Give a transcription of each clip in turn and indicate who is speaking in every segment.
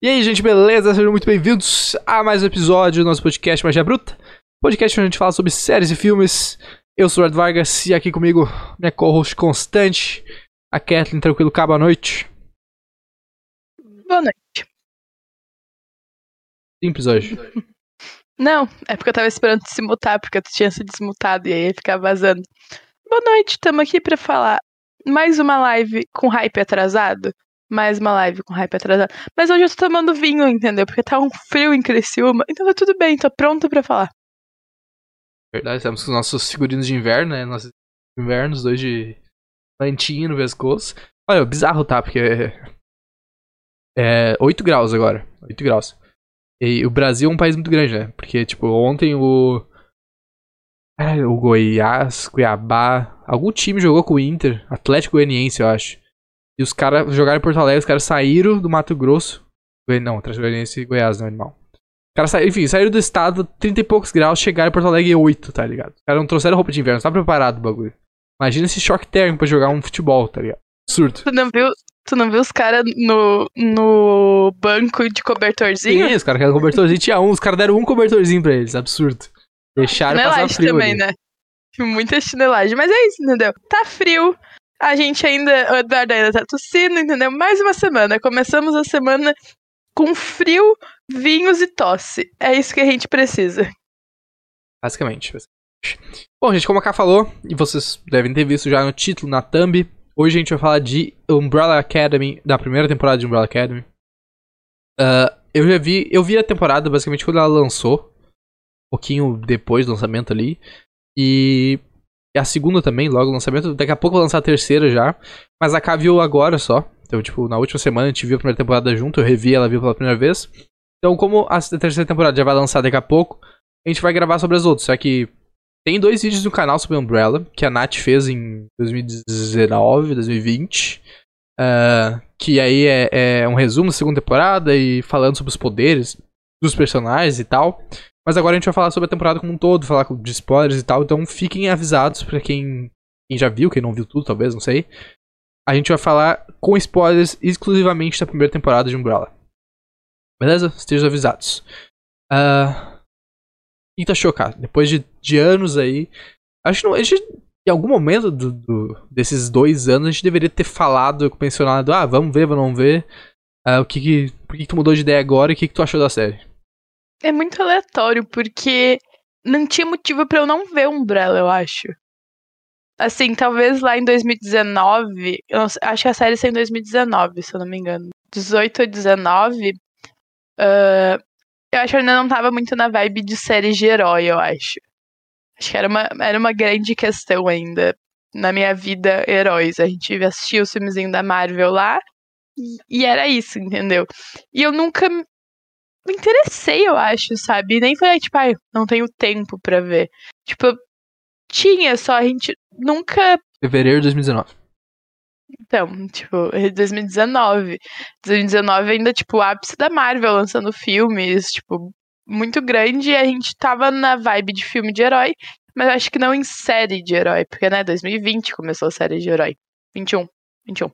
Speaker 1: E aí, gente, beleza? Sejam muito bem-vindos a mais um episódio do nosso podcast Magia Bruta. Podcast onde a gente fala sobre séries e filmes. Eu sou o Ed Vargas e aqui comigo minha co-host constante, a Kathleen Tranquilo Cabo à noite.
Speaker 2: Boa noite.
Speaker 1: Simples hoje.
Speaker 2: Não, é porque eu tava esperando te se mutar, porque tu tinha se desmutado e aí ia ficar vazando. Boa noite, tamo aqui pra falar mais uma live com hype atrasado mais uma live com hype atrasado. Mas hoje eu tô tomando vinho, entendeu? Porque tá um frio em Criciúma. Então tá tudo bem, tô pronto pra falar.
Speaker 1: Verdade, estamos com os nossos figurinos de inverno, né? Nossos invernos, dois de plantinha no pescoço. Olha, bizarro tá, porque é, é 8 graus agora. 8 graus. E o Brasil é um país muito grande, né? Porque, tipo, ontem o. É, o Goiás, Cuiabá. Algum time jogou com o Inter. Atlético Goianiense, eu acho. E os caras jogaram em Porto Alegre, os caras saíram do Mato Grosso. Não, Transgoianiense e Goiás, não, é animal. Os caras saíram, enfim, saíram do estado, 30 e poucos graus, chegaram em Porto Alegre 8, tá ligado? Os caras não trouxeram roupa de inverno, tá preparado o bagulho. Imagina esse choque térmico pra jogar um futebol, tá ligado? Surto.
Speaker 2: Tu não viu, tu não viu os caras no, no banco de cobertorzinho?
Speaker 1: Sim, os caras querem cobertorzinho. Tinha um, os caras deram um cobertorzinho pra eles, absurdo. Deixaram passar frio
Speaker 2: também,
Speaker 1: ali.
Speaker 2: né? Muita chinelagem. Mas é isso, entendeu? Tá frio, a gente ainda, o Eduardo ainda tá tossindo, entendeu? Mais uma semana. Começamos a semana com frio, vinhos e tosse. É isso que a gente precisa.
Speaker 1: Basicamente. Bom, gente, como a Ká falou, e vocês devem ter visto já no título, na thumb, hoje a gente vai falar de Umbrella Academy, da primeira temporada de Umbrella Academy. Uh, eu já vi, eu vi a temporada basicamente quando ela lançou, um pouquinho depois do lançamento ali, e a segunda também, logo o lançamento. Daqui a pouco vou lançar a terceira já. Mas a K viu agora só. Então, tipo, na última semana a gente viu a primeira temporada junto, eu revi, ela viu pela primeira vez. Então, como a terceira temporada já vai lançar daqui a pouco, a gente vai gravar sobre as outras. Só que tem dois vídeos no canal sobre Umbrella, que a Nath fez em 2019, 2020. Uh, que aí é, é um resumo da segunda temporada e falando sobre os poderes dos personagens e tal. Mas agora a gente vai falar sobre a temporada como um todo, falar de spoilers e tal. Então fiquem avisados para quem, quem já viu, quem não viu tudo, talvez, não sei. A gente vai falar com spoilers exclusivamente da primeira temporada de Umbrella. Beleza? Estejam avisados. Uh... E tá chocado. Depois de, de anos aí. Acho que não, a gente, em algum momento do, do, desses dois anos a gente deveria ter falado, mencionado, ah, vamos ver, vamos ver. Uh, o que, que por que, que tu mudou de ideia agora e o que, que tu achou da série?
Speaker 2: É muito aleatório, porque não tinha motivo para eu não ver Umbrella, eu acho. Assim, talvez lá em 2019, eu acho que a série saiu em 2019, se eu não me engano. 18 ou 19, uh, eu acho que ainda não tava muito na vibe de série de herói, eu acho. Acho que era uma, era uma grande questão ainda na minha vida, heróis. A gente assistia os filmezinhos da Marvel lá, e era isso, entendeu? E eu nunca me interessei, eu acho, sabe? Nem falei, tipo, ai, não tenho tempo pra ver. Tipo, tinha, só a gente nunca.
Speaker 1: Fevereiro de 2019.
Speaker 2: Então, tipo, 2019. 2019 ainda, tipo, o ápice da Marvel lançando filmes, tipo, muito grande. E a gente tava na vibe de filme de herói, mas acho que não em série de herói, porque, né, 2020 começou a série de herói. 21. 21.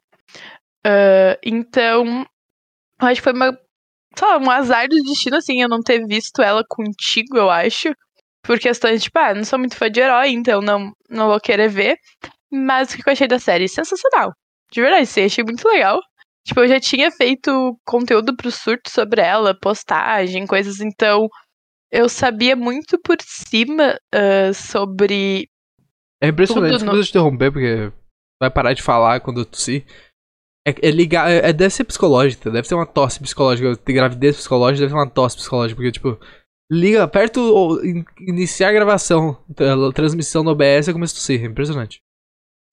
Speaker 2: Uh, então, acho que foi uma só um azar do destino, assim, eu não ter visto ela contigo, eu acho. Por questões, tipo, ah, não sou muito fã de herói, então não, não vou querer ver. Mas o que eu achei da série? Sensacional. De verdade, sim, achei muito legal. Tipo, eu já tinha feito conteúdo pro surto sobre ela, postagem, coisas, então eu sabia muito por cima uh, sobre.
Speaker 1: É impressionante, desculpa no... te interromper, porque vai parar de falar quando eu tossir. É, é ligar. É, deve ser psicológica, deve ser uma tosse psicológica. Ter gravidez psicológica deve ser uma tosse psicológica, porque, tipo, liga perto ou in, iniciar a gravação, a transmissão no OBS, eu começo a tossir. É impressionante.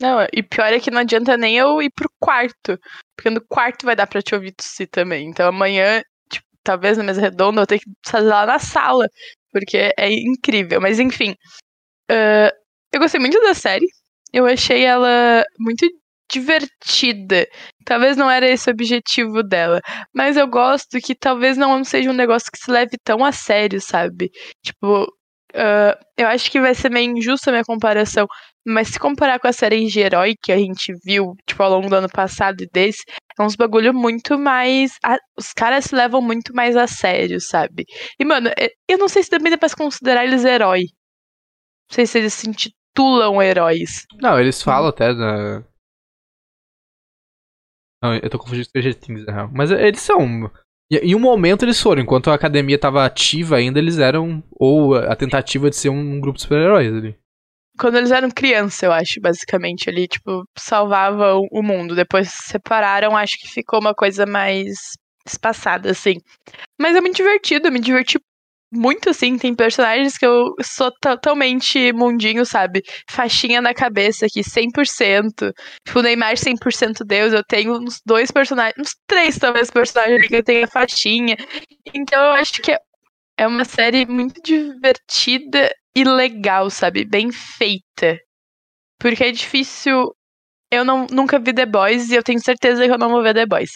Speaker 2: Não, e pior é que não adianta nem eu ir pro quarto. Porque no quarto vai dar pra te ouvir tossir também. Então amanhã, tipo, talvez na mesa redonda, eu vou ter que fazer lá na sala. Porque é incrível. Mas enfim. Uh, eu gostei muito da série. Eu achei ela muito divertida. Talvez não era esse o objetivo dela. Mas eu gosto que talvez não seja um negócio que se leve tão a sério, sabe? Tipo, uh, eu acho que vai ser meio injusta a minha comparação. Mas se comparar com a série de herói que a gente viu, tipo, ao longo do ano passado e desse, É uns bagulho muito mais. a- os caras se levam muito mais a sério, sabe? E, mano, é- eu não sei se também dá pra se considerar eles herói. Não sei se eles se intitulam heróis.
Speaker 1: Não, eles falam até na. Não, eu tô confundindo com Stranger Things, na real. Mas eles são. Em um momento eles foram, enquanto a academia tava ativa ainda, eles eram. Ou a tentativa de ser um grupo de super-heróis ali.
Speaker 2: Quando eles eram criança, eu acho, basicamente. Ali, tipo, salvavam o mundo. Depois se separaram, acho que ficou uma coisa mais espaçada, assim. Mas é muito divertido, eu me diverti muito, assim. Tem personagens que eu sou totalmente mundinho, sabe? Faixinha na cabeça aqui, 100%. Tipo, o Neymar 100% Deus. Eu tenho uns dois personagens, uns três talvez personagens que eu tenho a faixinha. Então eu acho que é- é uma série muito divertida e legal, sabe? Bem feita. Porque é difícil. Eu não, nunca vi The Boys e eu tenho certeza que eu não vou ver The Boys.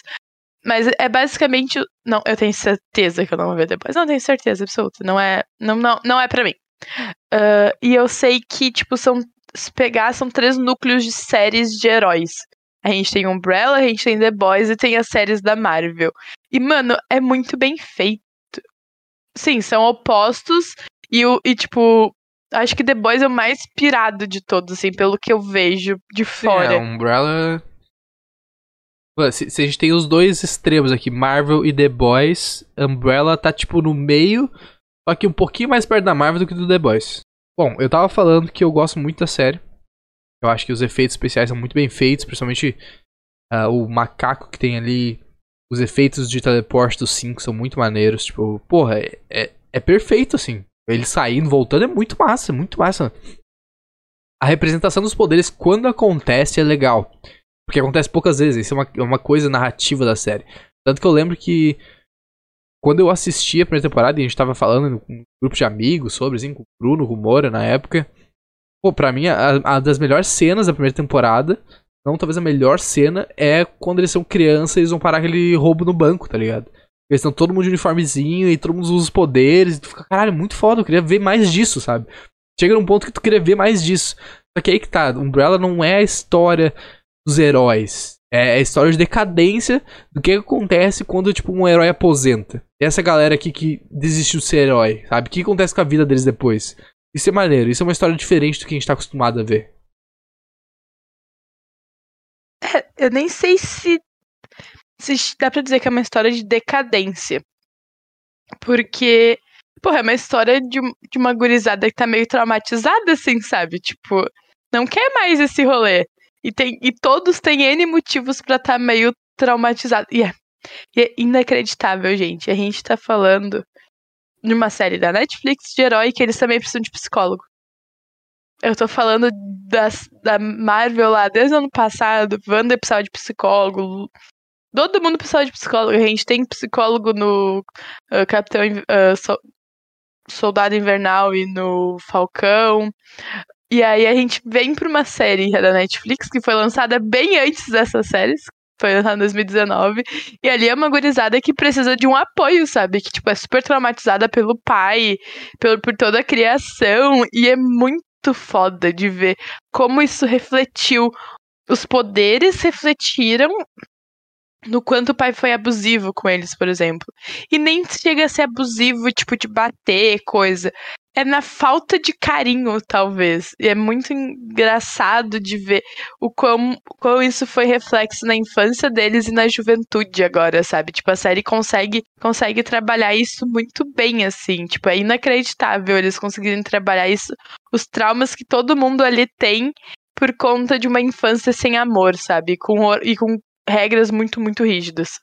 Speaker 2: Mas é basicamente. Não, eu tenho certeza que eu não vou ver Boys. Não, tenho certeza absoluta. Não é, não, não, não é pra mim. Ah, e eu sei que, tipo, são. Se pegar, são três núcleos de séries de heróis. A gente tem Umbrella, a gente tem The Boys e tem as séries da Marvel. E, mano, é muito bem feito. Sim, são opostos. E, e tipo, acho que The Boys é o mais pirado de todos, assim, pelo que eu vejo de
Speaker 1: Sim,
Speaker 2: fora.
Speaker 1: é, Umbrella. Se, se a gente tem os dois extremos aqui, Marvel e The Boys, Umbrella tá tipo no meio, só que um pouquinho mais perto da Marvel do que do The Boys. Bom, eu tava falando que eu gosto muito da série. Eu acho que os efeitos especiais são muito bem feitos, principalmente ah, o macaco que tem ali. Os efeitos de teleporte dos 5 são muito maneiros. Tipo, porra, é, é, é perfeito assim. Ele saindo, voltando é muito massa, muito massa. A representação dos poderes, quando acontece, é legal. Porque acontece poucas vezes. Isso é uma, é uma coisa narrativa da série. Tanto que eu lembro que. Quando eu assisti a primeira temporada, e a gente tava falando com um grupo de amigos sobre, assim, com o Bruno, com o Moura na época. Pô, pra mim, a, a das melhores cenas da primeira temporada, não talvez a melhor cena, é quando eles são crianças e eles vão parar aquele roubo no banco, tá ligado? Eles estão todo mundo de uniformezinho e todo mundo usa os poderes. E tu fica, caralho, muito foda, eu queria ver mais disso, sabe? Chega num ponto que tu queria ver mais disso. Só que aí que tá, Umbrella não é a história dos heróis. É a história de decadência do que acontece quando, tipo, um herói aposenta. Essa galera aqui que desistiu de ser herói, sabe? O que acontece com a vida deles depois? Isso é maneiro, isso é uma história diferente do que a gente tá acostumado a ver.
Speaker 2: Eu nem sei se, se dá pra dizer que é uma história de decadência. Porque, porra, é uma história de, de uma gurizada que tá meio traumatizada, assim, sabe? Tipo, não quer mais esse rolê. E, tem, e todos têm N motivos pra estar tá meio traumatizado. E é, e é inacreditável, gente. A gente tá falando de uma série da Netflix de herói que eles também precisam de psicólogo. Eu tô falando das, da Marvel lá desde o ano passado. Wanda precisava de psicólogo. Todo mundo precisava de psicólogo. A gente tem psicólogo no uh, Capitão uh, so, Soldado Invernal e no Falcão. E aí a gente vem pra uma série da Netflix que foi lançada bem antes dessas séries. Foi lançada em 2019. E ali é uma gurizada que precisa de um apoio, sabe? Que, tipo, é super traumatizada pelo pai, por, por toda a criação. E é muito foda de ver como isso refletiu. Os poderes refletiram no quanto o pai foi abusivo com eles, por exemplo. E nem chega a ser abusivo, tipo, de bater, coisa. É na falta de carinho, talvez. E é muito engraçado de ver o quão, quão isso foi reflexo na infância deles e na juventude agora, sabe? Tipo, a série consegue, consegue trabalhar isso muito bem, assim. Tipo, é inacreditável eles conseguirem trabalhar isso. Os traumas que todo mundo ali tem por conta de uma infância sem amor, sabe? Com, e com regras muito, muito rígidas.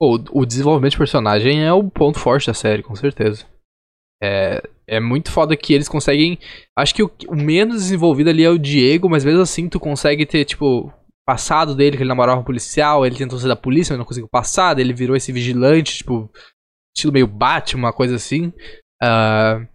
Speaker 1: O, o desenvolvimento de personagem é o ponto forte da série, com certeza. É, é muito foda que eles conseguem. Acho que o, o, menos desenvolvido ali é o Diego, mas mesmo assim tu consegue ter, tipo, passado dele, que ele namorava um policial, ele tentou ser da polícia, mas não conseguiu passar, ele virou esse vigilante, tipo, estilo meio Batman, uma coisa assim. Uh,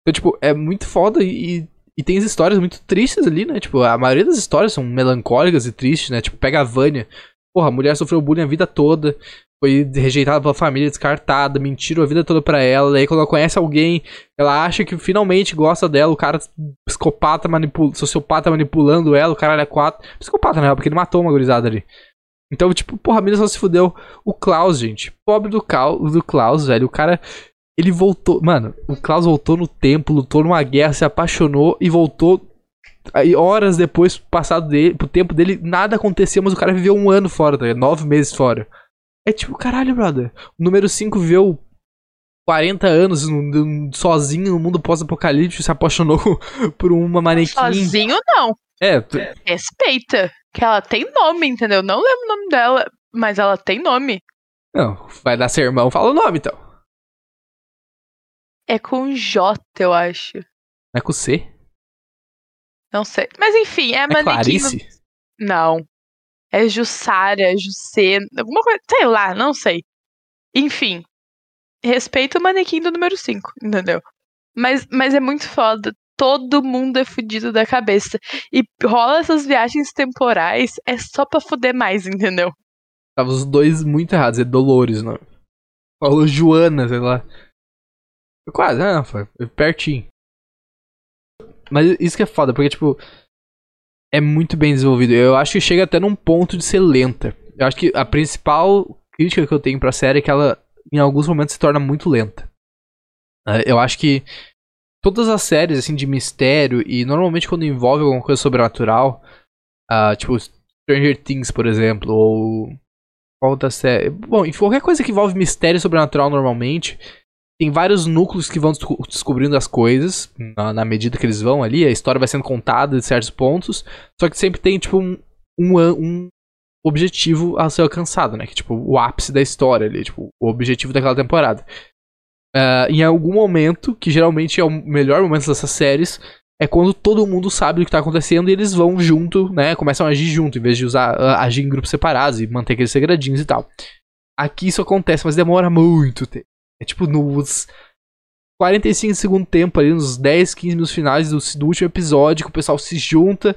Speaker 1: então, tipo, é muito foda e, e tem as histórias muito tristes ali, né? Tipo, a maioria das histórias são melancólicas e tristes, né? Tipo, pega a Vânia. Porra, a mulher sofreu bullying a vida toda. Foi rejeitada pela família, descartada, mentiram a vida toda pra ela. Daí quando ela conhece alguém, ela acha que finalmente gosta dela. O cara psicopata, manipula, sociopata manipulando ela, o cara é quatro. Psicopata, né? Porque ele matou uma gurizada ali. Então, tipo, porra, a mina só se fudeu. O Klaus, gente. Pobre do, Cal, do Klaus, velho. O cara. Ele voltou. Mano, o Klaus voltou no tempo, lutou numa guerra, se apaixonou e voltou. Aí, horas depois, passado dele, pro tempo dele, nada acontecia, mas o cara viveu um ano fora, tá? Nove meses fora. É tipo, caralho, brother. O número 5 viveu 40 anos sozinho no mundo pós-apocalíptico, se apaixonou por uma manequim.
Speaker 2: Sozinho não.
Speaker 1: É.
Speaker 2: Respeita. Que ela tem nome, entendeu? Não lembro o nome dela, mas ela tem nome.
Speaker 1: Não, vai dar sermão, fala o nome então.
Speaker 2: É com J, eu acho.
Speaker 1: É com C?
Speaker 2: Não sei. Mas enfim, é
Speaker 1: é
Speaker 2: manequim.
Speaker 1: Clarice?
Speaker 2: Não. É Jussara, Jussê, alguma coisa. Sei lá, não sei. Enfim. Respeita o manequim do número 5, entendeu? Mas, mas é muito foda todo mundo é fudido da cabeça. E rola essas viagens temporais, é só pra fuder mais, entendeu?
Speaker 1: Tava os dois muito errados, é Dolores, não. Falou Joana, sei lá. Quase, não, foi pertinho. Mas isso que é foda, porque, tipo, é muito bem desenvolvido. Eu acho que chega até num ponto de ser lenta. Eu acho que a principal crítica que eu tenho pra série é que ela, em alguns momentos, se torna muito lenta. É, eu acho que todas as séries assim de mistério e normalmente quando envolve alguma coisa sobrenatural, uh, tipo Stranger Things, por exemplo, ou qual outra série? Bom, qualquer coisa que envolve mistério sobrenatural normalmente, tem vários núcleos que vão descobrindo as coisas na, na, medida que eles vão ali, a história vai sendo contada de certos pontos, só que sempre tem tipo um, um, um objetivo a ser alcançado, né? Que tipo o ápice da história ali, tipo o objetivo daquela temporada uh, em algum momento, que geralmente é o melhor momento dessas séries, é quando todo mundo sabe o que tá acontecendo e eles vão junto, né? Começam a agir junto, em vez de usar agir em grupos separados e manter aqueles segredinhos e tal. Aqui isso acontece, mas demora muito tempo. É tipo nos 45 segundo tempo ali, nos 10, 15 minutos finais do, do último episódio, que o pessoal se junta.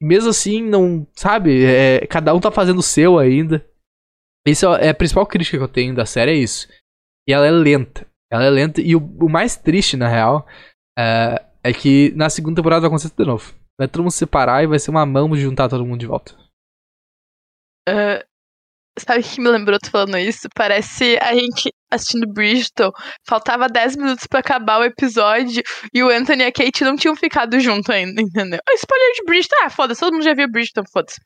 Speaker 1: E mesmo assim, não. Sabe? É, cada um tá fazendo o seu ainda. Essa é a principal crítica que eu tenho da série, é isso. E ela é lenta. Ela é lenta. E o, o mais triste, na real, é, é, que na segunda temporada vai acontecer de novo. Vai todo mundo se separar e vai ser uma mão de juntar todo mundo de volta.
Speaker 2: Uh, sabe o que me lembrou tu falando isso? Parece a gente assistindo Bridgeton. Faltava 10 minutos para acabar o episódio e o Anthony e a Kate não tinham ficado junto ainda, entendeu? Oh, spoiler de Bridgeton. Ah, foda-se, todo mundo já viu Bridgeton, foda-se.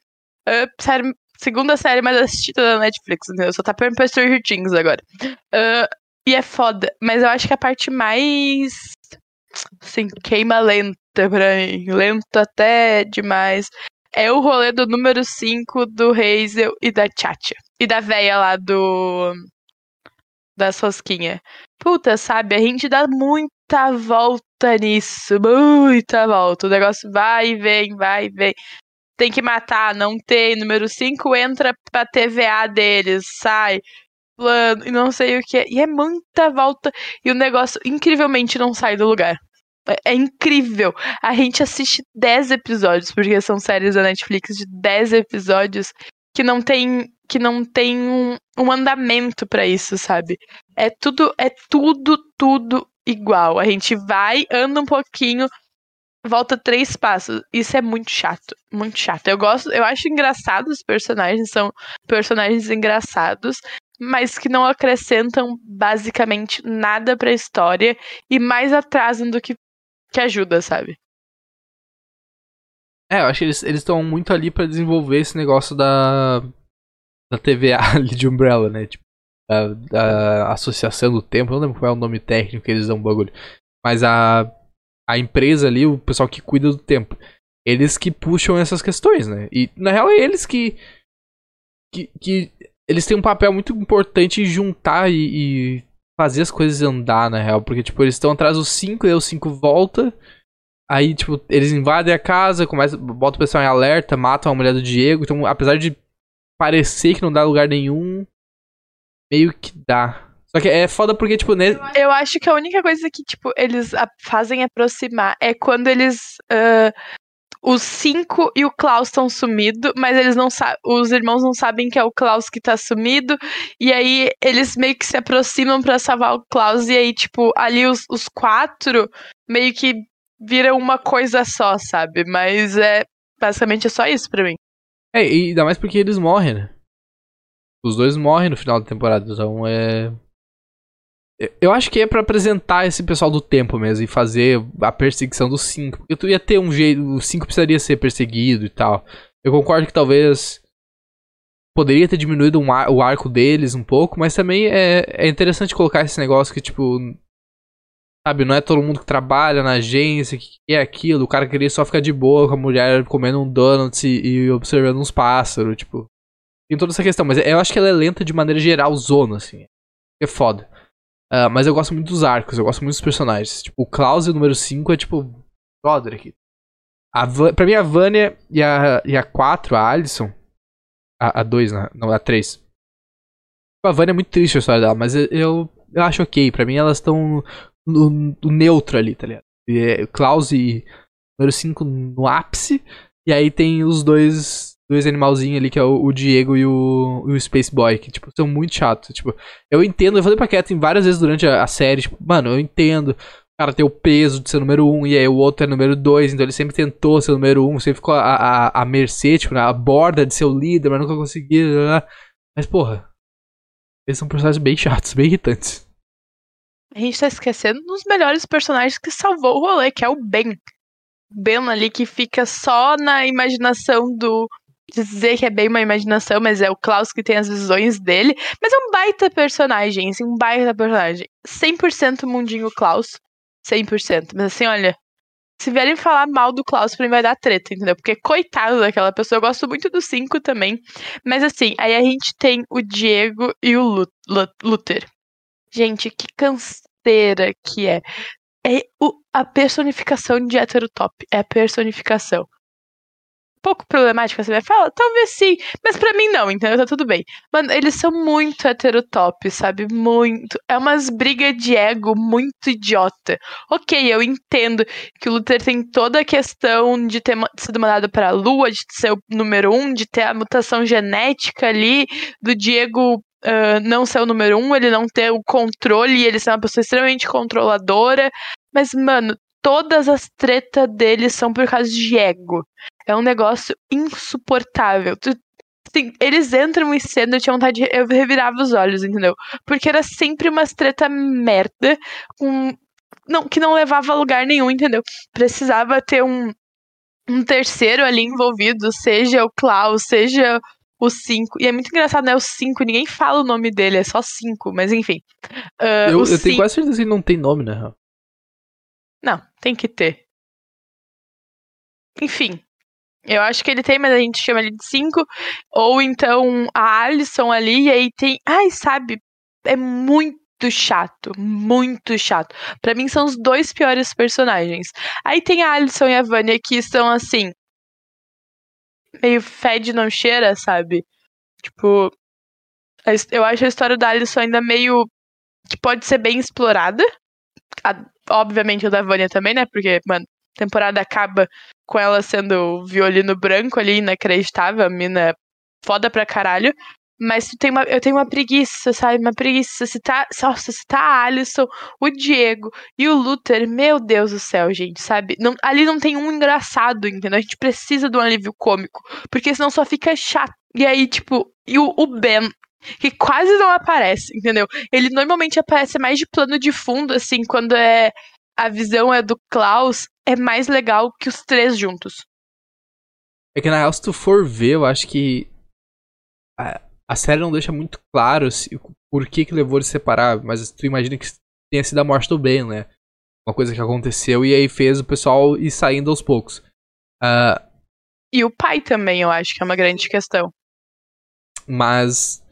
Speaker 2: Uh, série, segunda série mais assistida da Netflix, entendeu? Só tá perdendo pra Stranger Things agora. Uh, e é foda. Mas eu acho que a parte mais. Assim, queima lenta pra mim. Lenta até demais. É o rolê do número 5 do Hazel e da Chacha. E da véia lá do. Da Sosquinha. Puta, sabe? A gente dá muita volta nisso. Muita volta. O negócio vai e vem, vai e vem. Tem que matar, não tem. Número 5 entra pra TVA deles, sai plano e não sei o que. E é muita volta e o negócio incrivelmente não sai do lugar. É, é incrível. A gente assiste 10 episódios, porque são séries da Netflix de 10 episódios que não tem que não tem um, um andamento para isso, sabe? É tudo é tudo tudo igual. A gente vai, anda um pouquinho, volta três passos. Isso é muito chato, muito chato. Eu gosto, eu acho engraçado os personagens, são personagens engraçados, mas que não acrescentam basicamente nada para a história e mais atrasam do que, que ajuda, sabe?
Speaker 1: É, eu acho que eles estão muito ali para desenvolver esse negócio da da TVA ali de Umbrella, né? Tipo, da, da Associação do Tempo, não lembro qual é o nome técnico que eles dão um bagulho. Mas a, a empresa ali, o pessoal que cuida do tempo, eles que puxam essas questões, né? E na real é eles que que, que eles têm um papel muito importante em juntar e, e fazer as coisas andar, na real. Porque, tipo, eles estão atrás dos cinco, e aí os cinco volta. Aí, tipo, eles invadem a casa, começam, botam o pessoal em alerta, matam a mulher do Diego. Então, apesar de parecer que não dá lugar nenhum, meio que dá. Só que é foda porque, tipo, né?
Speaker 2: Eu acho que a única coisa que, tipo, eles fazem aproximar é quando eles uh, os cinco e o Klaus estão sumidos, mas eles não. Os irmãos não sabem que é o Klaus que tá sumido. E aí eles meio que se aproximam para salvar o Klaus. E aí, tipo, ali os, os quatro meio que viram uma coisa só, sabe? Mas é. Basicamente é só isso pra mim.
Speaker 1: É, e ainda mais porque eles morrem, né? Os dois morrem no final da temporada, então é. Eu acho que é para apresentar esse pessoal do tempo mesmo e fazer a perseguição dos cinco. Tu ia ter um jeito. Os cinco precisaria ser perseguido e tal. Eu concordo que talvez. Poderia ter diminuído um ar, o arco deles um pouco, mas também é, é interessante colocar esse negócio que, tipo. Sabe, não é todo mundo que trabalha na agência, que é aquilo. O cara queria só ficar de boa com a mulher comendo um donuts e, e observando uns pássaros, tipo. Tem toda essa questão, mas eu acho que ela é lenta de maneira geral, zona, assim. É foda. Uh, mas eu gosto muito dos arcos, eu gosto muito dos personagens. Tipo, o Klaus, o número 5, é tipo. Brother aqui. A Van, pra mim, a Vânia e a, e a 4, a Alison. A, a 2, né? não, a 3. A Vânia é muito triste a história dela, mas eu, eu acho ok. Pra mim, elas estão no, no, neutro ali, tá ligado? E, é, Klaus e número 5 no ápice. E aí tem os dois dois animalzinhos ali, que é o, o Diego e o, o, Space Boy, que, tipo, são muito chatos. Tipo, eu entendo, eu falei pra Kathleen várias vezes durante a, a, série, tipo, mano, eu entendo. O cara tem o peso de ser número um, e aí o outro é número dois, então ele sempre tentou ser número um, sempre ficou a, a, a mercê, tipo, na borda de ser o líder, mas nunca conseguia. Mas, porra, eles são personagens bem chatos, bem irritantes.
Speaker 2: A gente tá esquecendo dos melhores personagens que salvou o rolê, que é o Ben. Ben ali que fica só na imaginação do, dizer que é bem uma imaginação, mas é o Klaus que tem as visões dele. Mas é um baita personagem, assim, um baita personagem. 100% mundinho Klaus. 100%. Mas assim, olha, se vierem falar mal do Klaus, pra mim vai dar treta, entendeu? Porque coitado daquela pessoa, eu gosto muito do 5 também. Mas assim, aí a gente tem o Diego e o Luther. Gente, que canseira que é. É o, a personificação de heterotop. É a personificação pouco problemática, você vai falar? Talvez sim, mas para mim não, entendeu? Tá tudo bem. Mano, eles são muito heterotop, sabe? Muito. É umas brigas de ego muito idiota. Ok, eu entendo que o Luther tem toda a questão de ter sido mandado pra lua, de ser o número um, de ter a mutação genética ali, do Diego Uh, não ser o número um, ele não ter o controle, ele ser uma pessoa extremamente controladora. Mas, mano, todas as tretas dele são por causa de ego. É um negócio insuportável. Tu, assim, eles entram em cena, eu tinha vontade de. Eu revirava os olhos, entendeu? Porque era sempre umas treta merda, com. Não, que não levava a lugar nenhum, entendeu? Precisava ter um, um terceiro ali envolvido, seja o Klaus, seja o 5. E é muito engraçado, né? O 5, ninguém fala o nome dele, é só 5, mas enfim.
Speaker 1: Uh, eu, eu cinco... tenho quase certeza que ele não tem nome, né?
Speaker 2: Não, tem que ter. Enfim, eu acho que ele tem, mas a gente chama ele de 5. Ou então a Alison ali, e aí tem. Ai, sabe? É muito chato, muito chato. Para mim são os dois piores personagens. Aí tem a Alison e a Vânia que são assim. Meio fede não cheira, sabe? Tipo. Eu acho a história da Alison ainda meio. que pode ser bem explorada. A, obviamente o da Vânia também, né? Porque, mano, temporada acaba com ela sendo violino branco ali, inacreditável, a mina foda pra caralho. Mas tem uma, eu tenho uma preguiça, sabe? Uma preguiça. Se tá, nossa, se tá a Alison, o Diego e o Luther, meu Deus do céu, gente, sabe? Não, ali não tem um engraçado, entendeu? A gente precisa de um alívio cômico. Porque senão só fica chato. E aí, tipo, e o, o Ben, que quase não aparece, entendeu? Ele normalmente aparece mais de plano de fundo, assim, quando é a visão é do Klaus, é mais legal que os três juntos.
Speaker 1: É que na real, se tu for ver, eu acho que a, a série não deixa muito claro se, por que que levou eles separar, mas tu imagina que tenha sido a morte do Ben, né? Uma coisa que aconteceu e aí fez o pessoal ir saindo aos poucos. Uh,
Speaker 2: e o pai também, eu acho que é uma grande questão.
Speaker 1: Mas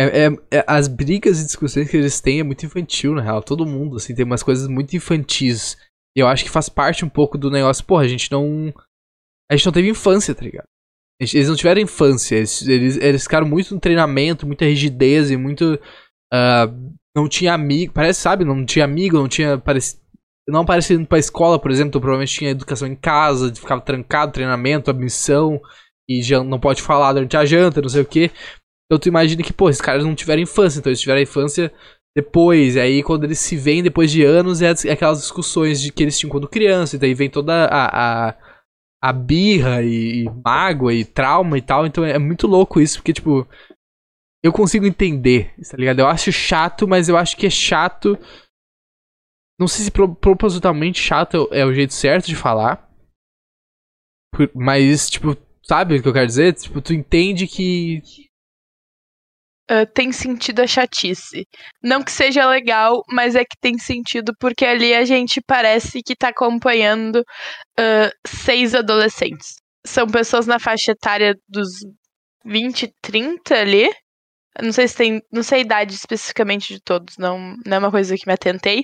Speaker 1: é, é, é, as brigas e discussões que eles têm é muito infantil, na real. Todo mundo, assim, tem umas coisas muito infantis. E eu acho que faz parte um pouco do negócio, porra, a gente não. A gente não teve infância, tá ligado? Eles não tiveram infância. Eles, eles, eles ficaram muito no treinamento, muita rigidez e muito. Uh, não tinha amigo. Parece, sabe? Não tinha amigo, não tinha. Parece, não aparecia indo pra escola, por exemplo. Então provavelmente tinha educação em casa, ficava trancado, treinamento, a missão. E já não pode falar durante a janta, não sei o que. Então tu imagina que, pô, esses caras não tiveram infância. Então eles tiveram infância depois, e aí quando eles se veem depois de anos, é, aquelas discussões de que eles tinham quando criança, e daí vem toda a, a, a birra e, e mágoa e trauma e tal, então é muito louco isso, porque tipo, eu consigo entender, tá ligado? Eu acho chato, mas eu acho que é chato. Não sei se pro, propositalmente chato é o jeito certo de falar. Mas, tipo, sabe o que eu quero dizer? Tipo, tu entende que.
Speaker 2: Uh, tem sentido a chatice. Não que seja legal, mas é que tem sentido, porque ali a gente parece que tá acompanhando uh, seis adolescentes. São pessoas na faixa etária dos 20, 30 ali. Não sei se tem. Não sei a idade especificamente de todos, não, não é uma coisa que me atentei.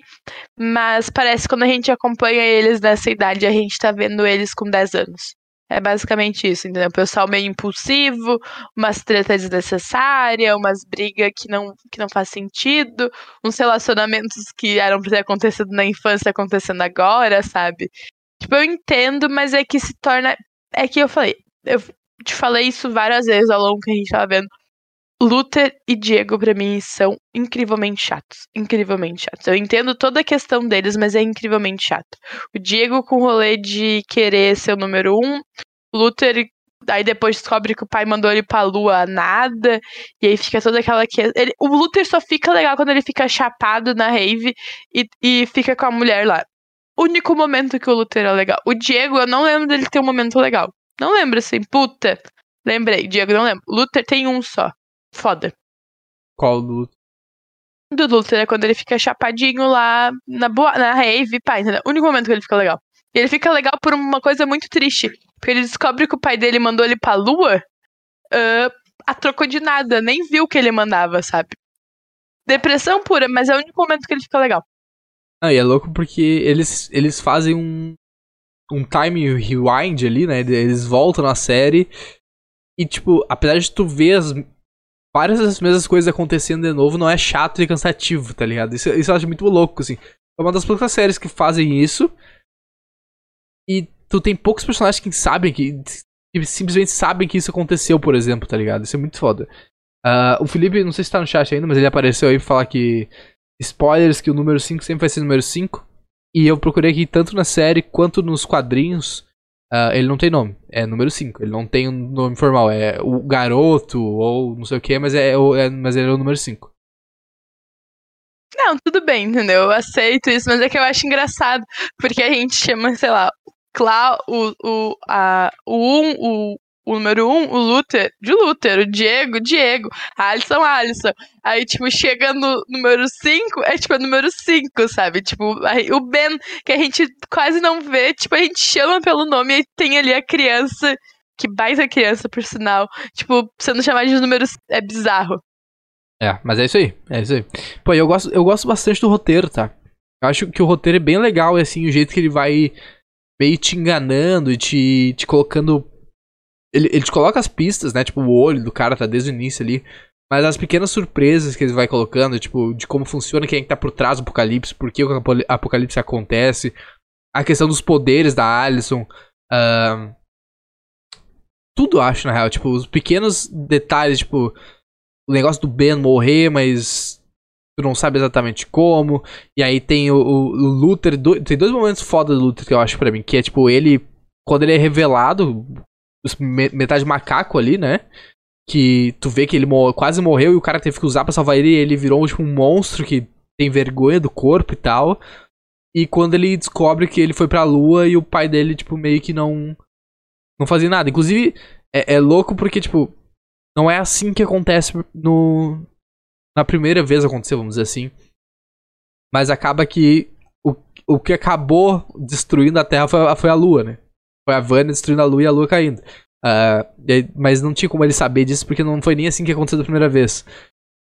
Speaker 2: Mas parece que quando a gente acompanha eles nessa idade, a gente tá vendo eles com 10 anos. É basicamente isso, entendeu? O pessoal meio impulsivo, umas tretas desnecessárias, umas brigas que não, que não faz sentido, uns relacionamentos que eram pra ter acontecido na infância acontecendo agora, sabe? Tipo, eu entendo, mas é que se torna. É que eu falei, eu te falei isso várias vezes ao longo que a gente tava vendo. Luther e Diego, para mim, são incrivelmente chatos. Incrivelmente chatos. Eu entendo toda a questão deles, mas é incrivelmente chato. O Diego com o rolê de querer ser o número um. Luther, aí depois descobre que o pai mandou ele pra lua nada. E aí fica toda aquela. Que... Ele... O Luther só fica legal quando ele fica chapado na rave e, e fica com a mulher lá. Único momento que o Luther é legal. O Diego, eu não lembro dele ter um momento legal. Não lembro assim, puta. Lembrei, Diego, não lembro. Luther tem um só foda.
Speaker 1: Qual do Luther?
Speaker 2: Do Luther é quando ele fica chapadinho lá na, boa, na rave, pai, entendeu? O único momento que ele fica legal. E ele fica legal por uma coisa muito triste. Porque ele descobre que o pai dele mandou ele pra lua uh, a troco de nada. Nem viu o que ele mandava, sabe? Depressão pura, mas é o único momento que ele fica legal.
Speaker 1: Ah, e é louco porque eles, eles fazem um, um time rewind ali, né? Eles voltam na série. E, tipo, apesar de tu ver as várias das mesmas coisas acontecendo de novo não é chato e cansativo, tá ligado? Isso, isso eu acho muito louco, assim. É uma das poucas séries que fazem isso. E tu tem poucos personagens que sabem que, que simplesmente sabem que isso aconteceu, por exemplo, tá ligado? Isso é muito foda. Uh, o Felipe, não sei se tá no chat ainda, mas ele apareceu aí pra falar que. Spoilers, que o número 5 sempre vai ser o número 5. E eu procurei aqui tanto na série quanto nos quadrinhos. Uh, ele não tem nome, é número 5. Ele não tem um nome formal, é o garoto ou não sei o que, mas, é, é, mas ele é o número 5.
Speaker 2: Não, tudo bem, entendeu? Eu aceito isso, mas é que eu acho engraçado, porque a gente chama, sei lá, Clá, o, o, a, o 1, um, o o número um, o Luther, de Luther, o Diego, Diego, Alisson, Alisson. Aí, tipo, chega no número 5, é tipo, é número 5, sabe? Tipo, aí, o Ben, que a gente quase não vê, tipo, a gente chama pelo nome e tem ali a criança, que baita criança, por sinal. Tipo, sendo chamado de números, é bizarro.
Speaker 1: É, mas é isso aí, é isso aí. Pô, eu gosto, eu gosto bastante do roteiro, tá? Eu acho que o roteiro é bem legal, assim, o jeito que ele vai meio te enganando e te, te colocando ele, te coloca as pistas, né? Tipo, o olho do cara tá desde o início ali. Mas as pequenas surpresas que ele vai colocando, tipo, de como funciona, quem é que tá por trás do apocalipse, por que o apocalipse acontece, a questão dos poderes da Alison. Uh, tudo acho, na real. Tipo, os pequenos detalhes, tipo, o negócio do Ben morrer, mas tu não sabe exatamente como. E aí tem o, o, o Luther. Do, tem dois momentos foda do Luther que eu acho pra mim, que é tipo, ele. Quando ele é revelado, metade macaco ali, né? Que tu vê que ele quase morreu e o cara teve que usar para salvar ele e ele virou tipo um monstro que tem vergonha do corpo e tal. E quando ele descobre que ele foi pra lua e o pai dele, tipo, meio que não. Não fazia nada. Inclusive, é, é louco porque, tipo, não é assim que acontece no. Na primeira vez aconteceu, vamos dizer assim. Mas acaba que o, o que acabou destruindo a Terra foi, foi a Lua, né? Foi a Vânia destruindo a lua e a lua caindo. Uh, mas não tinha como ele saber disso porque não foi nem assim que aconteceu da primeira vez.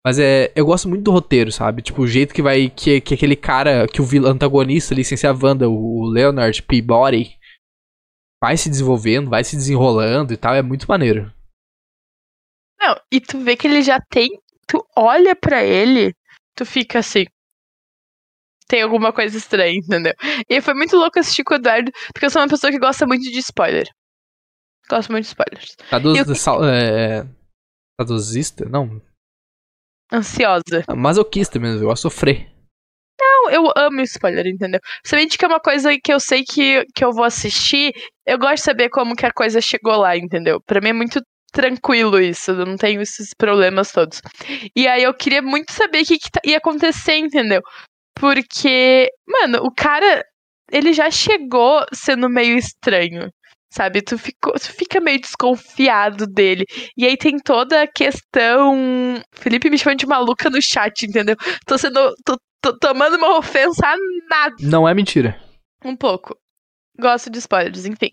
Speaker 1: Mas é, eu gosto muito do roteiro, sabe? Tipo, o jeito que vai. Que, que aquele cara, que o antagonista ali, sem ser a Wanda, o Leonard Peabody, vai se desenvolvendo, vai se desenrolando e tal, é muito maneiro.
Speaker 2: Não, e tu vê que ele já tem. Tu olha para ele, tu fica assim tem alguma coisa estranha, entendeu? E foi muito louco assistir com o Eduardo, porque eu sou uma pessoa que gosta muito de spoiler. Gosto muito de spoilers.
Speaker 1: Traduz, eu... sal, é... Traduzista? Não.
Speaker 2: Ansiosa.
Speaker 1: Ah, masoquista mesmo, eu gosto de sofrer.
Speaker 2: Não, eu amo spoiler, entendeu? Somente que é uma coisa que eu sei que, que eu vou assistir, eu gosto de saber como que a coisa chegou lá, entendeu? Pra mim é muito tranquilo isso, eu não tenho esses problemas todos. E aí eu queria muito saber o que, que tá, ia acontecer, entendeu? Porque, mano, o cara, ele já chegou sendo meio estranho sabe? Tu, ficou, tu fica meio desconfiado dele. E aí tem toda a questão. Felipe me chama de maluca no chat, entendeu? Tô sendo. Tô, tô tomando uma ofensa a nada.
Speaker 1: Não é mentira.
Speaker 2: Um pouco. Gosto de spoilers, enfim.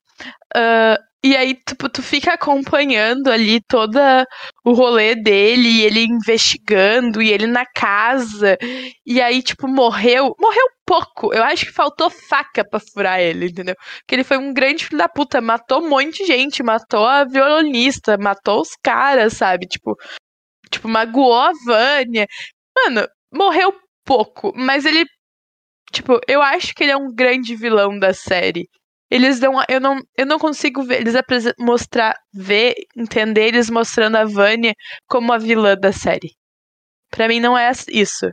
Speaker 2: Uh, e aí, tipo, tu fica acompanhando ali todo o rolê dele, ele investigando, e ele na casa. E aí, tipo, morreu. Morreu pouco. Eu acho que faltou faca pra furar ele, entendeu? Porque ele foi um grande filho da puta. Matou um monte de gente. Matou a violonista, matou os caras, sabe? Tipo, tipo magoou a Vânia. Mano, morreu pouco. Mas ele. Tipo, eu acho que ele é um grande vilão da série. Eles dão. Eu não, eu não consigo ver. Eles mostrar, ver, entender eles mostrando a Vânia como a vilã da série. Para mim não é isso.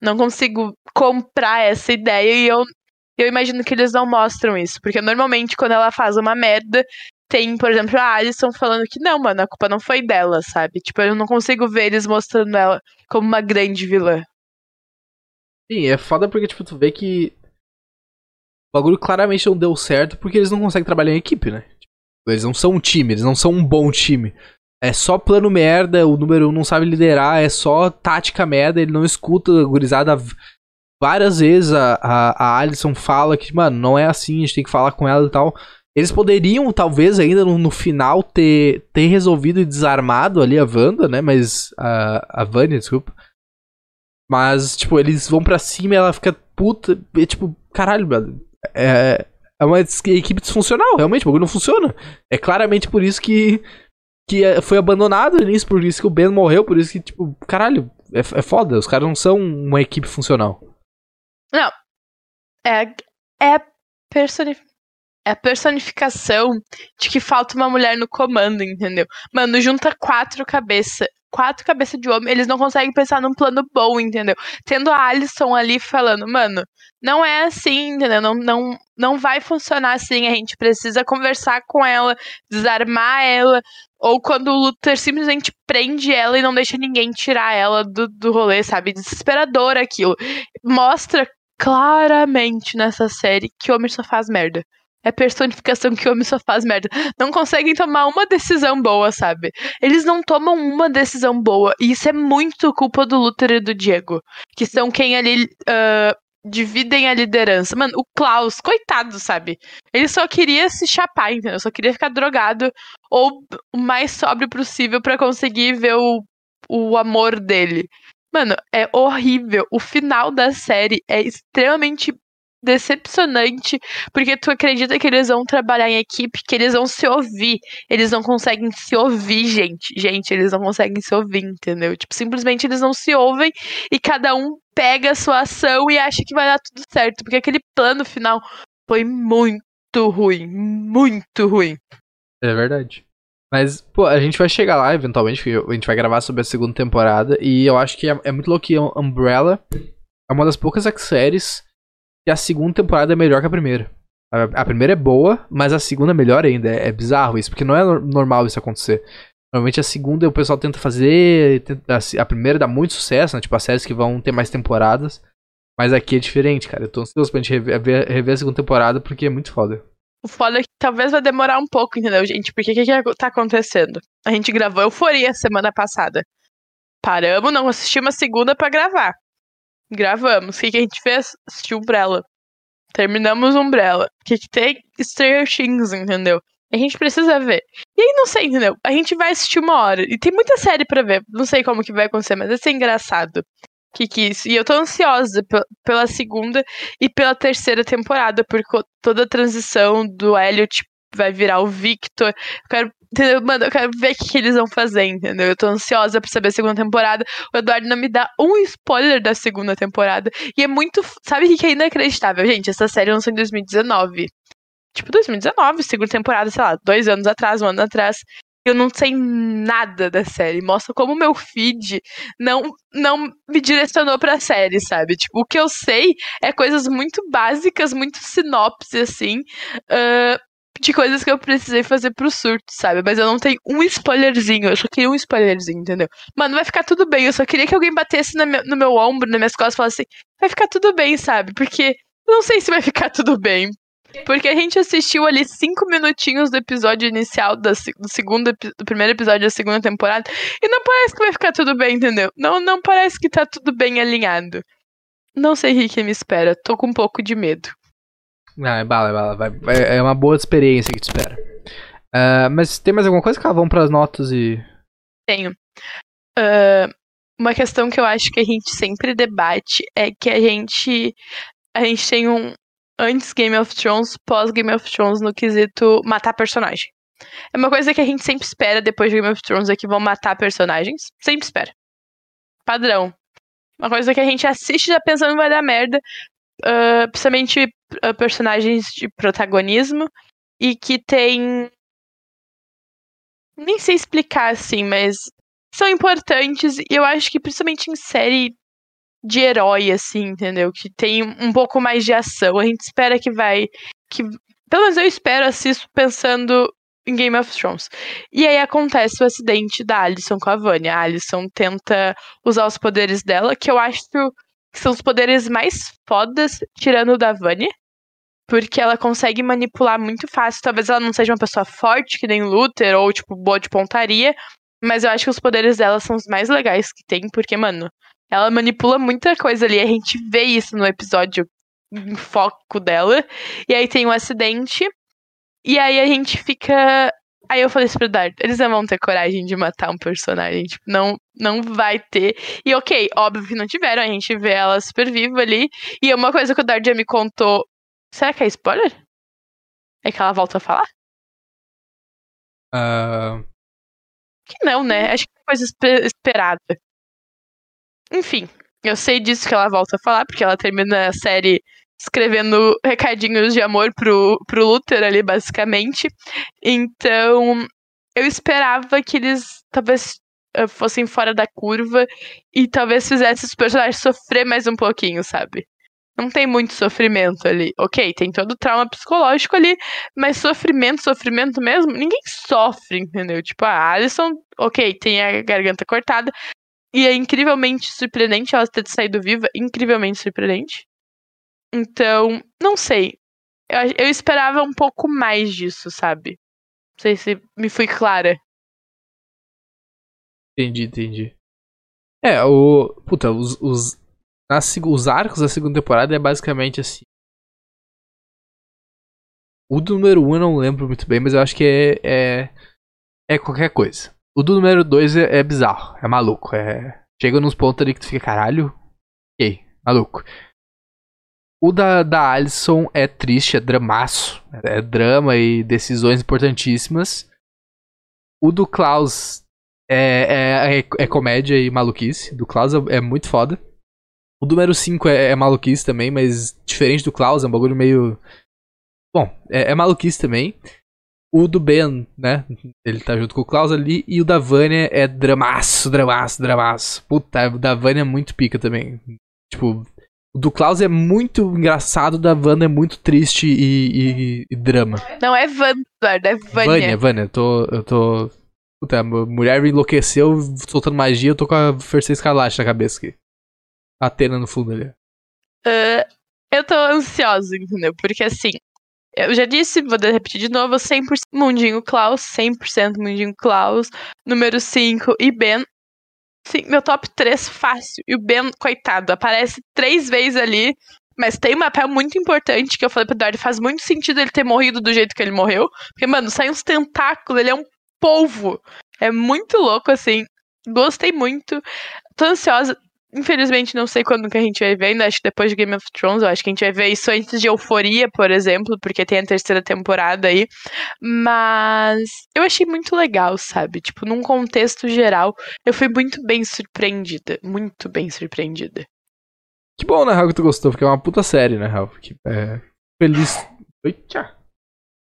Speaker 2: Não consigo comprar essa ideia e eu, eu imagino que eles não mostram isso. Porque normalmente quando ela faz uma merda, tem, por exemplo, a Alison falando que não, mano, a culpa não foi dela, sabe? Tipo, eu não consigo ver eles mostrando ela como uma grande vilã.
Speaker 1: Sim, é foda porque, tipo, tu vê que o bagulho claramente não deu certo porque eles não conseguem trabalhar em equipe, né? Eles não são um time, eles não são um bom time. É só plano merda, o número 1 um não sabe liderar, é só tática merda, ele não escuta a gurizada. Várias vezes a, a, a Alison fala que, mano, não é assim, a gente tem que falar com ela e tal. Eles poderiam, talvez, ainda no, no final, ter, ter resolvido e desarmado ali a Wanda, né? Mas. A, a Vânia, desculpa. Mas, tipo, eles vão pra cima e ela fica puta. E, tipo, caralho, mano é, é uma equipe disfuncional, realmente, o bagulho não funciona. É claramente por isso que, que é, foi abandonado nisso, por isso que o Ben morreu, por isso que, tipo, caralho, é, é foda, os caras não são uma equipe funcional.
Speaker 2: Não. É, é, personif é a personificação de que falta uma mulher no comando, entendeu? Mano, junta quatro cabeças quatro cabeças de homem, eles não conseguem pensar num plano bom, entendeu? Tendo a Alison ali falando, mano, não é assim, entendeu? Não, não, não vai funcionar assim, a gente precisa conversar com ela, desarmar ela, ou quando o Luther simplesmente prende ela e não deixa ninguém tirar ela do, do rolê, sabe? Desesperador aquilo. Mostra claramente nessa série que o homem só faz merda é personificação que o homem só faz merda. Não conseguem tomar uma decisão boa, sabe? Eles não tomam uma decisão boa. E isso é muito culpa do Luther e do Diego. Que são quem ali. Uh, dividem a liderança. Mano, o Klaus, coitado, sabe? Ele só queria se chapar, entendeu? Só queria ficar drogado ou o mais sóbrio possível para conseguir ver o, o amor dele. Mano, é horrível. O final da série é extremamente decepcionante, porque tu acredita que eles vão trabalhar em equipe, que eles vão se ouvir. Eles não conseguem se ouvir, gente. Gente, eles não conseguem se ouvir, entendeu? Tipo, simplesmente eles não se ouvem e cada um pega a sua ação e acha que vai dar tudo certo, porque aquele plano final foi muito ruim, muito ruim.
Speaker 1: É verdade. Mas, pô, a gente vai chegar lá eventualmente, a gente vai gravar sobre a segunda temporada, e eu acho que é, é muito louco que Umbrella é uma das poucas séries que a segunda temporada é melhor que a primeira. A, primeira é boa, mas a segunda é melhor ainda. É, é bizarro isso, porque não é normal isso acontecer. Normalmente a segunda o pessoal tenta fazer. Tenta, a, a, primeira dá muito sucesso, né? Tipo, as séries que vão ter mais temporadas. Mas aqui é diferente, cara. Eu tô ansioso pra gente rever, rever a segunda temporada porque é muito foda.
Speaker 2: O foda é que talvez vai demorar um pouco, entendeu, gente? Porque o que, que tá acontecendo? A gente gravou Euforia semana passada. Paramos, não assistimos a segunda para gravar. Gravamos. O que, que a gente fez? Assistiu Umbrella. Terminamos Umbrella. O que, que tem? Stranger Things, entendeu? A gente precisa ver. E aí, não sei, entendeu? A gente vai assistir uma hora. E tem muita série para ver. Não sei como que vai acontecer, mas vai ser engraçado. Que que isso? E eu tô ansiosa pela segunda e pela terceira temporada, porque toda a transição do Elliot vai virar o Victor. Eu quero Entendeu? Mano, eu quero ver o que, eles vão fazer, entendeu? Eu tô ansiosa pra saber a segunda temporada. O Eduardo não me dá um spoiler da segunda temporada. E é muito. Sabe o que é inacreditável? Gente, essa série lançou em 2019. Tipo, 2019, segunda temporada, sei lá, dois anos atrás, um ano atrás. Eu não sei nada da série. Mostra como meu feed não, não me direcionou pra série, sabe? Tipo, o que eu sei é coisas muito básicas, muito sinopse, assim. Uh, de coisas que eu precisei fazer pro surto, sabe? Mas eu não tenho um spoilerzinho. Eu só queria um spoilerzinho, entendeu? Mano, vai ficar tudo bem. Eu só queria que alguém batesse no meu, no meu ombro, nas minhas costas e falasse assim: vai ficar tudo bem, sabe? Porque eu não sei se vai ficar tudo bem. Porque a gente assistiu ali cinco minutinhos do episódio inicial da, do segundo do primeiro episódio da segunda temporada e não parece que vai ficar tudo bem, entendeu? Não, não parece que tá tudo bem alinhado. Não sei o que me espera. Tô com um pouco de medo.
Speaker 1: Não, é bala, é bala. Vai, vai, é uma boa experiência que te espera. Uh, mas tem mais alguma coisa que vamos para as notas e.
Speaker 2: Tenho. Uh, uma questão que eu acho que a gente sempre debate é que a gente. A gente tem um antes Game of Thrones, pós Game of Thrones no quesito matar personagem. É uma coisa que a gente sempre espera depois de Game of Thrones é que vão matar personagens. Sempre espera. Padrão. Uma coisa que a gente assiste já pensando que vai dar merda. Uh, principalmente uh, personagens de protagonismo. E que tem. Nem sei explicar assim, mas são importantes. E eu acho que principalmente em série de herói, assim, entendeu? Que tem um pouco mais de ação. A gente espera que vai. que Pelo menos eu espero, assisto pensando em Game of Thrones. E aí acontece o acidente da Alison com a Vanya. A Alison tenta usar os poderes dela, que eu acho que são os poderes mais fodas, tirando o da Vanya. Porque ela consegue manipular muito fácil. Talvez ela não seja uma pessoa forte, que nem Luther, ou, tipo, boa de pontaria. Mas eu acho que os poderes dela são os mais legais que tem, porque, mano, ela manipula muita coisa ali. A gente vê isso no episódio em foco dela. E aí tem um acidente. E aí a gente fica. Aí eu falei pro Dart, eles não vão ter coragem de matar um personagem. Tipo, não, não vai ter. E ok, óbvio que não tiveram, a gente vê ela super viva ali. E uma coisa que o Dart já me contou. Será que é spoiler? É que ela volta a falar?
Speaker 1: Uh...
Speaker 2: Que não, né? Acho que é coisa esperada. Enfim, eu sei disso que ela volta a falar, porque ela termina a série escrevendo recadinhos de amor pro, pro Luther ali, basicamente. Então, eu esperava que eles talvez eh, fossem fora da curva e talvez fizessem os personagens sofrer mais um pouquinho, sabe? Não tem muito sofrimento ali. Ok, tem todo o trauma psicológico ali, mas sofrimento, sofrimento mesmo, ninguém sofre, entendeu? Tipo, a Alison, ok, tem a garganta cortada. E é incrivelmente surpreendente ela ter saído viva, incrivelmente surpreendente. Então, não sei. Eu, eu esperava um pouco mais disso, sabe? Não sei se me fui clara.
Speaker 1: Entendi, entendi. É, o. Puta, os. Os, nas, os arcos da segunda temporada é basicamente assim. O do número 1 um eu não lembro muito bem, mas eu acho que é. É, é qualquer coisa. O do número 2 é, é, bizarro, é maluco. É... Chega nos pontos ali que tu fica, caralho. Ok, maluco. O da, da Alison é triste, é dramaço. É drama e decisões importantíssimas. O do Klaus é, é, é, é comédia e maluquice. Do Klaus é, é muito foda. O número 5 é, é, maluquice também, mas diferente do Klaus, é um bagulho meio. Bom, é, é maluquice também. O do Ben, né? Ele tá junto com o Klaus ali. E o da Vânia é dramaço, dramaço, dramaço. Puta, o da Vânia é muito pica também. Tipo, do Klaus é muito engraçado, da Wanda é muito triste e, e, e drama.
Speaker 2: Não é Wanda, é Vânia.
Speaker 1: Vânia, Vânia. Eu tô, eu tô... Puta, a mulher me enlouqueceu soltando magia, eu tô com a Fersei Escarlate na cabeça aqui. Atena no fundo ali.
Speaker 2: Uh, eu tô ansiosa, entendeu? Porque assim, eu já disse, vou repetir de novo, 100% Mundinho Klaus, 100% Mundinho Klaus, número 5 e Ben, Sim, meu top 3 fácil. E o Ben, coitado, aparece três vezes ali, mas tem um papel muito importante que eu falei pro Eduardo, faz muito sentido ele ter morrido do jeito que ele morreu. Porque, mano, sai uns tentáculos, ele é um polvo. É muito louco, assim. Gostei muito. Tô ansiosa. Infelizmente, não sei quando que a gente vai ver, ainda acho que depois de Game of Thrones, eu acho que a gente vai ver isso antes de Euforia, por exemplo, porque tem a terceira temporada aí. Mas eu achei muito legal, sabe? Tipo, num contexto geral, eu fui muito bem surpreendida. Muito bem surpreendida.
Speaker 1: Que bom, né, Raul, que tu gostou, porque é uma puta série, né, Raul? Que é feliz.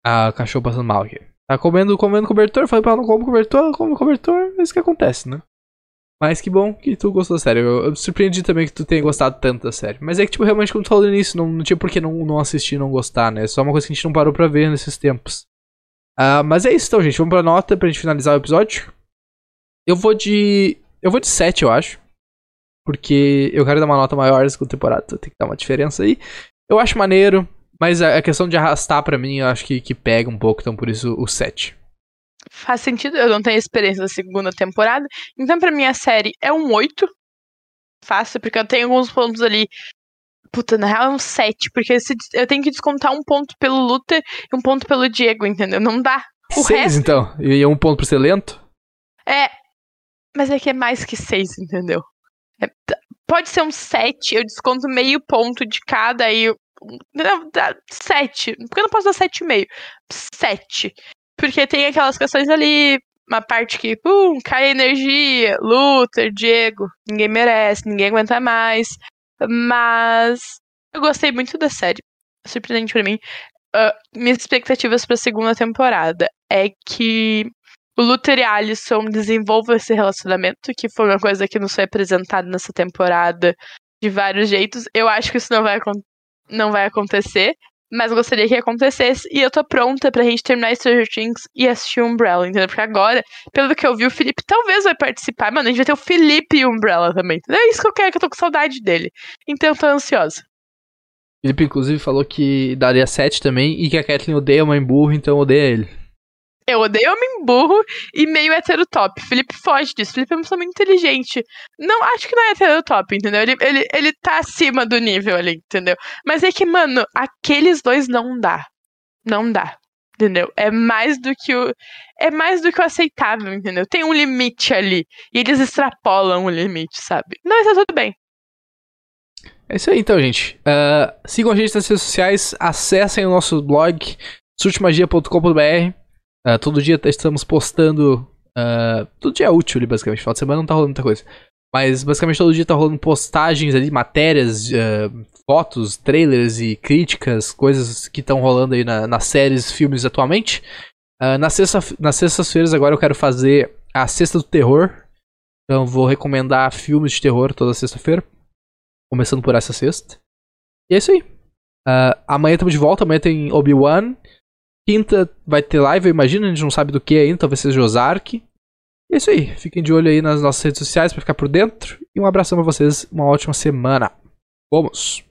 Speaker 1: Ah, o cachorro passando mal aqui. Tá comendo, comendo cobertor, falei pra ela não come cobertor, come cobertor, é isso que acontece, né? Mas que bom que tu gostou da série. Eu, eu me surpreendi também que tu tenha gostado tanto da série. Mas é que, tipo, realmente, como tu falou no início, não, não tinha por que não, não assistir e não gostar, né? É só uma coisa que a gente não parou pra ver nesses tempos. Uh, mas é isso então, gente. Vamos pra nota pra gente finalizar o episódio. Eu vou de. Eu vou de 7, eu acho. Porque eu quero dar uma nota maior com a temporada. Então tem que dar uma diferença aí. Eu acho maneiro. Mas a questão de arrastar pra mim, eu acho que, que pega um pouco. Então por isso o 7.
Speaker 2: Faz sentido. Eu não tenho experiência da segunda temporada. Então pra mim a série é um 8. Fácil, porque eu tenho alguns pontos ali Puta, na real é um 7, porque se, eu tenho que descontar um ponto pelo Luther e um ponto pelo Diego, entendeu? Não dá.
Speaker 1: O seis, resto... então? E um ponto por ser lento?
Speaker 2: É. Mas é que é mais que 6, entendeu? É, pode ser um 7, eu desconto meio ponto de cada aí. Não, dá 7. Porque eu não posso dar 7,5. 7. Porque tem aquelas questões ali, uma parte que, pum, cai energia, Luther, Diego, ninguém merece, ninguém aguenta mais. Mas eu gostei muito da série. Surpreendente para mim. Uh, minhas expectativas para a segunda temporada é que o Luther e a Alison desenvolvam esse relacionamento, que foi uma coisa que nos foi apresentada nessa temporada de vários jeitos. Eu acho que isso não vai, não vai acontecer, mas gostaria que acontecesse. E eu tô pronta pra gente terminar Stranger Things e assistir Umbrella, entendeu? Porque agora, pelo que eu vi, o Felipe talvez vai participar. Mano, a gente vai ter o Felipe e Umbrella também. É isso que eu quero, que eu tô com saudade dele. Então eu tô ansiosa.
Speaker 1: Felipe, inclusive, falou que daria 7 também e que a Kathleen odeia mãe burro, então odeia ele.
Speaker 2: Eu odeio homem burro e meio heterotop. Felipe foge disso. Felipe é uma pessoa muito inteligente. Não, acho que não é heterotop, entendeu? Ele, ele, ele tá acima do nível ali, entendeu? Mas é que, mano, aqueles dois não dá. Não dá. Entendeu? É mais do que o. É mais do que o aceitável, entendeu? Tem um limite ali. E eles extrapolam o limite, sabe? Não, é tudo bem.
Speaker 1: É isso aí então, gente. Uh, sigam a gente nas redes sociais, acessem o nosso blog, surtemagia.com.br. Uh, todo dia estamos postando. Uh, todo dia é útil ali, basicamente. Final de semana não tá rolando muita coisa. Mas basicamente todo dia tá rolando postagens ali, matérias, uh, fotos, trailers e críticas, coisas que estão rolando aí na, nas séries, filmes atualmente. Uh, na sexta, nas sextas-feiras agora eu quero fazer a Sexta do Terror. Então vou recomendar filmes de terror toda sexta-feira. Começando por essa sexta. E é isso aí. Uh, amanhã estamos de volta, amanhã tem Obi-Wan. Quinta vai ter live, eu imagino, a gente não sabe do que ainda, talvez seja Ozark. É isso aí, fiquem de olho aí nas nossas redes sociais para ficar por dentro. E um abração pra vocês, uma ótima semana. Vamos!